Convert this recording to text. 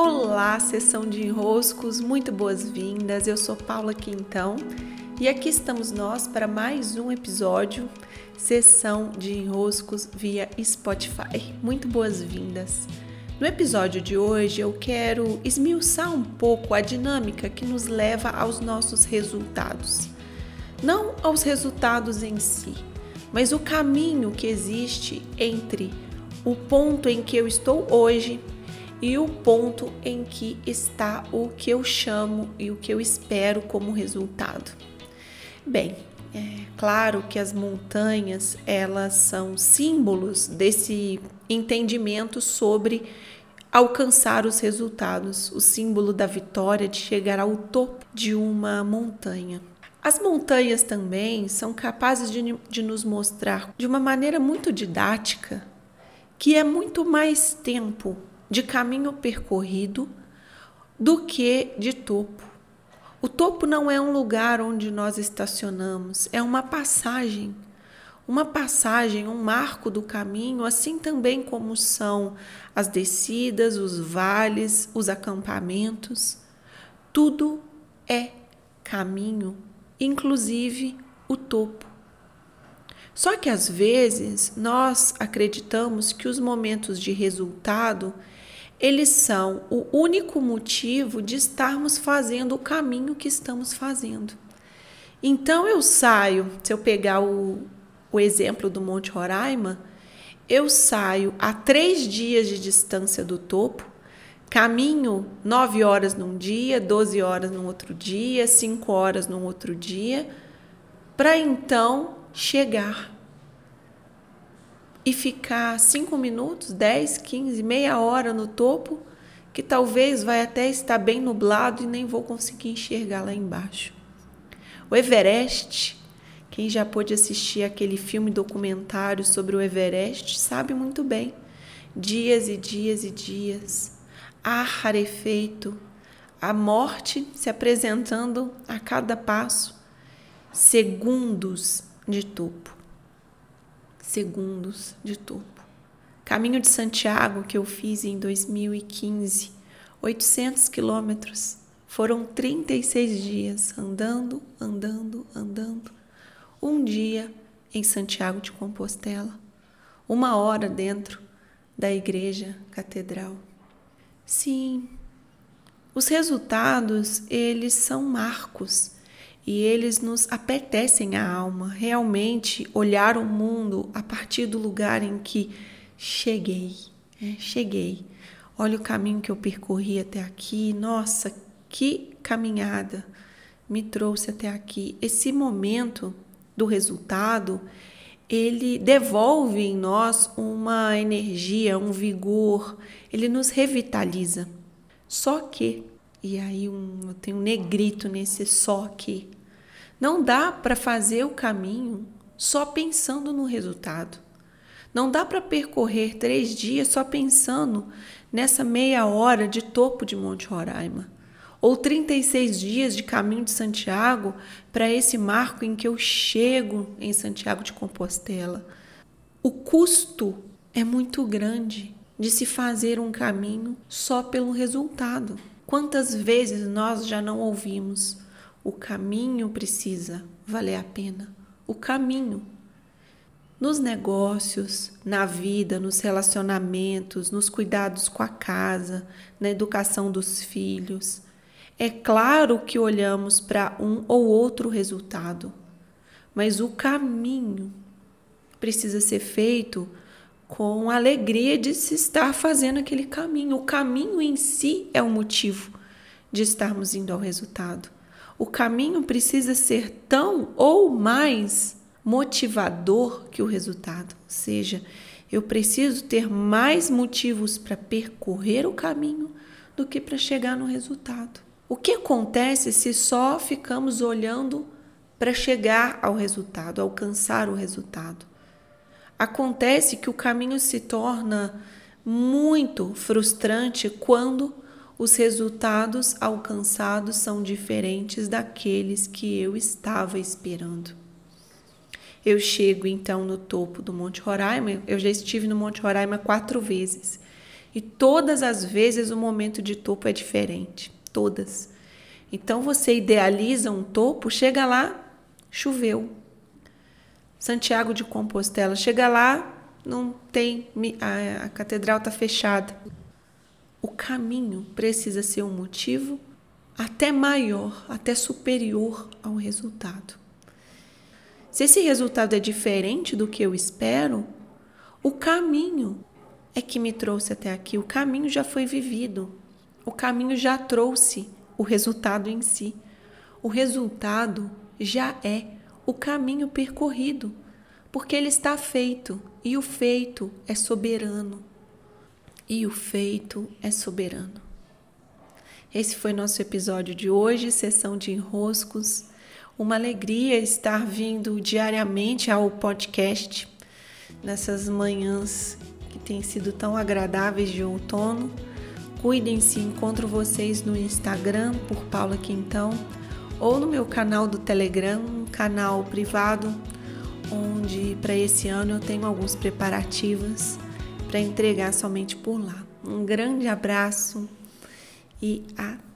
Olá, sessão de enroscos, muito boas-vindas. Eu sou Paula Quintão e aqui estamos nós para mais um episódio, sessão de enroscos via Spotify. Muito boas-vindas. No episódio de hoje eu quero esmiuçar um pouco a dinâmica que nos leva aos nossos resultados. Não aos resultados em si, mas o caminho que existe entre o ponto em que eu estou hoje e o ponto em que está o que eu chamo e o que eu espero como resultado. Bem, é claro que as montanhas elas são símbolos desse entendimento sobre alcançar os resultados, o símbolo da vitória de chegar ao topo de uma montanha. As montanhas também são capazes de, de nos mostrar de uma maneira muito didática que é muito mais tempo de caminho percorrido do que de topo. O topo não é um lugar onde nós estacionamos, é uma passagem. Uma passagem, um marco do caminho, assim também como são as descidas, os vales, os acampamentos. Tudo é caminho, inclusive o topo. Só que às vezes nós acreditamos que os momentos de resultado eles são o único motivo de estarmos fazendo o caminho que estamos fazendo. Então eu saio, se eu pegar o, o exemplo do Monte Roraima, eu saio a três dias de distância do topo, caminho nove horas num dia, doze horas num outro dia, cinco horas num outro dia, para então chegar e ficar cinco minutos, 10, 15, meia hora no topo, que talvez vai até estar bem nublado e nem vou conseguir enxergar lá embaixo. O Everest, quem já pôde assistir aquele filme documentário sobre o Everest, sabe muito bem. Dias e dias e dias, ar rarefeito, a morte se apresentando a cada passo, segundos de topo segundos de topo. Caminho de Santiago que eu fiz em 2015, 800 quilômetros. Foram 36 dias andando, andando, andando. Um dia em Santiago de Compostela, uma hora dentro da igreja catedral. Sim, os resultados, eles são marcos e eles nos apetecem a alma, realmente olhar o mundo a partir do lugar em que cheguei, é, cheguei. Olha o caminho que eu percorri até aqui, nossa, que caminhada me trouxe até aqui. Esse momento do resultado, ele devolve em nós uma energia, um vigor, ele nos revitaliza. Só que, e aí um, eu tenho um negrito nesse só que, não dá para fazer o caminho só pensando no resultado. Não dá para percorrer três dias só pensando nessa meia hora de topo de Monte Roraima, ou 36 dias de caminho de Santiago para esse marco em que eu chego em Santiago de Compostela. O custo é muito grande de se fazer um caminho só pelo resultado. Quantas vezes nós já não ouvimos? O caminho precisa valer a pena. O caminho. Nos negócios, na vida, nos relacionamentos, nos cuidados com a casa, na educação dos filhos. É claro que olhamos para um ou outro resultado, mas o caminho precisa ser feito com a alegria de se estar fazendo aquele caminho. O caminho em si é o motivo de estarmos indo ao resultado o caminho precisa ser tão ou mais motivador que o resultado. Ou seja, eu preciso ter mais motivos para percorrer o caminho do que para chegar no resultado. O que acontece se só ficamos olhando para chegar ao resultado, alcançar o resultado? Acontece que o caminho se torna muito frustrante quando os resultados alcançados são diferentes daqueles que eu estava esperando. Eu chego então no topo do Monte Roraima, eu já estive no Monte Roraima quatro vezes. E todas as vezes o momento de topo é diferente. Todas. Então você idealiza um topo, chega lá, choveu. Santiago de Compostela, chega lá, não tem a, a catedral está fechada. O caminho precisa ser um motivo até maior, até superior ao resultado. Se esse resultado é diferente do que eu espero, o caminho é que me trouxe até aqui. O caminho já foi vivido. O caminho já trouxe o resultado em si. O resultado já é o caminho percorrido, porque ele está feito e o feito é soberano. E o feito é soberano. Esse foi nosso episódio de hoje, sessão de enroscos. Uma alegria estar vindo diariamente ao podcast nessas manhãs que têm sido tão agradáveis de outono. Cuidem-se, encontro vocês no Instagram por Paula Quintão ou no meu canal do Telegram, um canal privado, onde para esse ano eu tenho alguns preparativos para entregar somente por lá. Um grande abraço e até!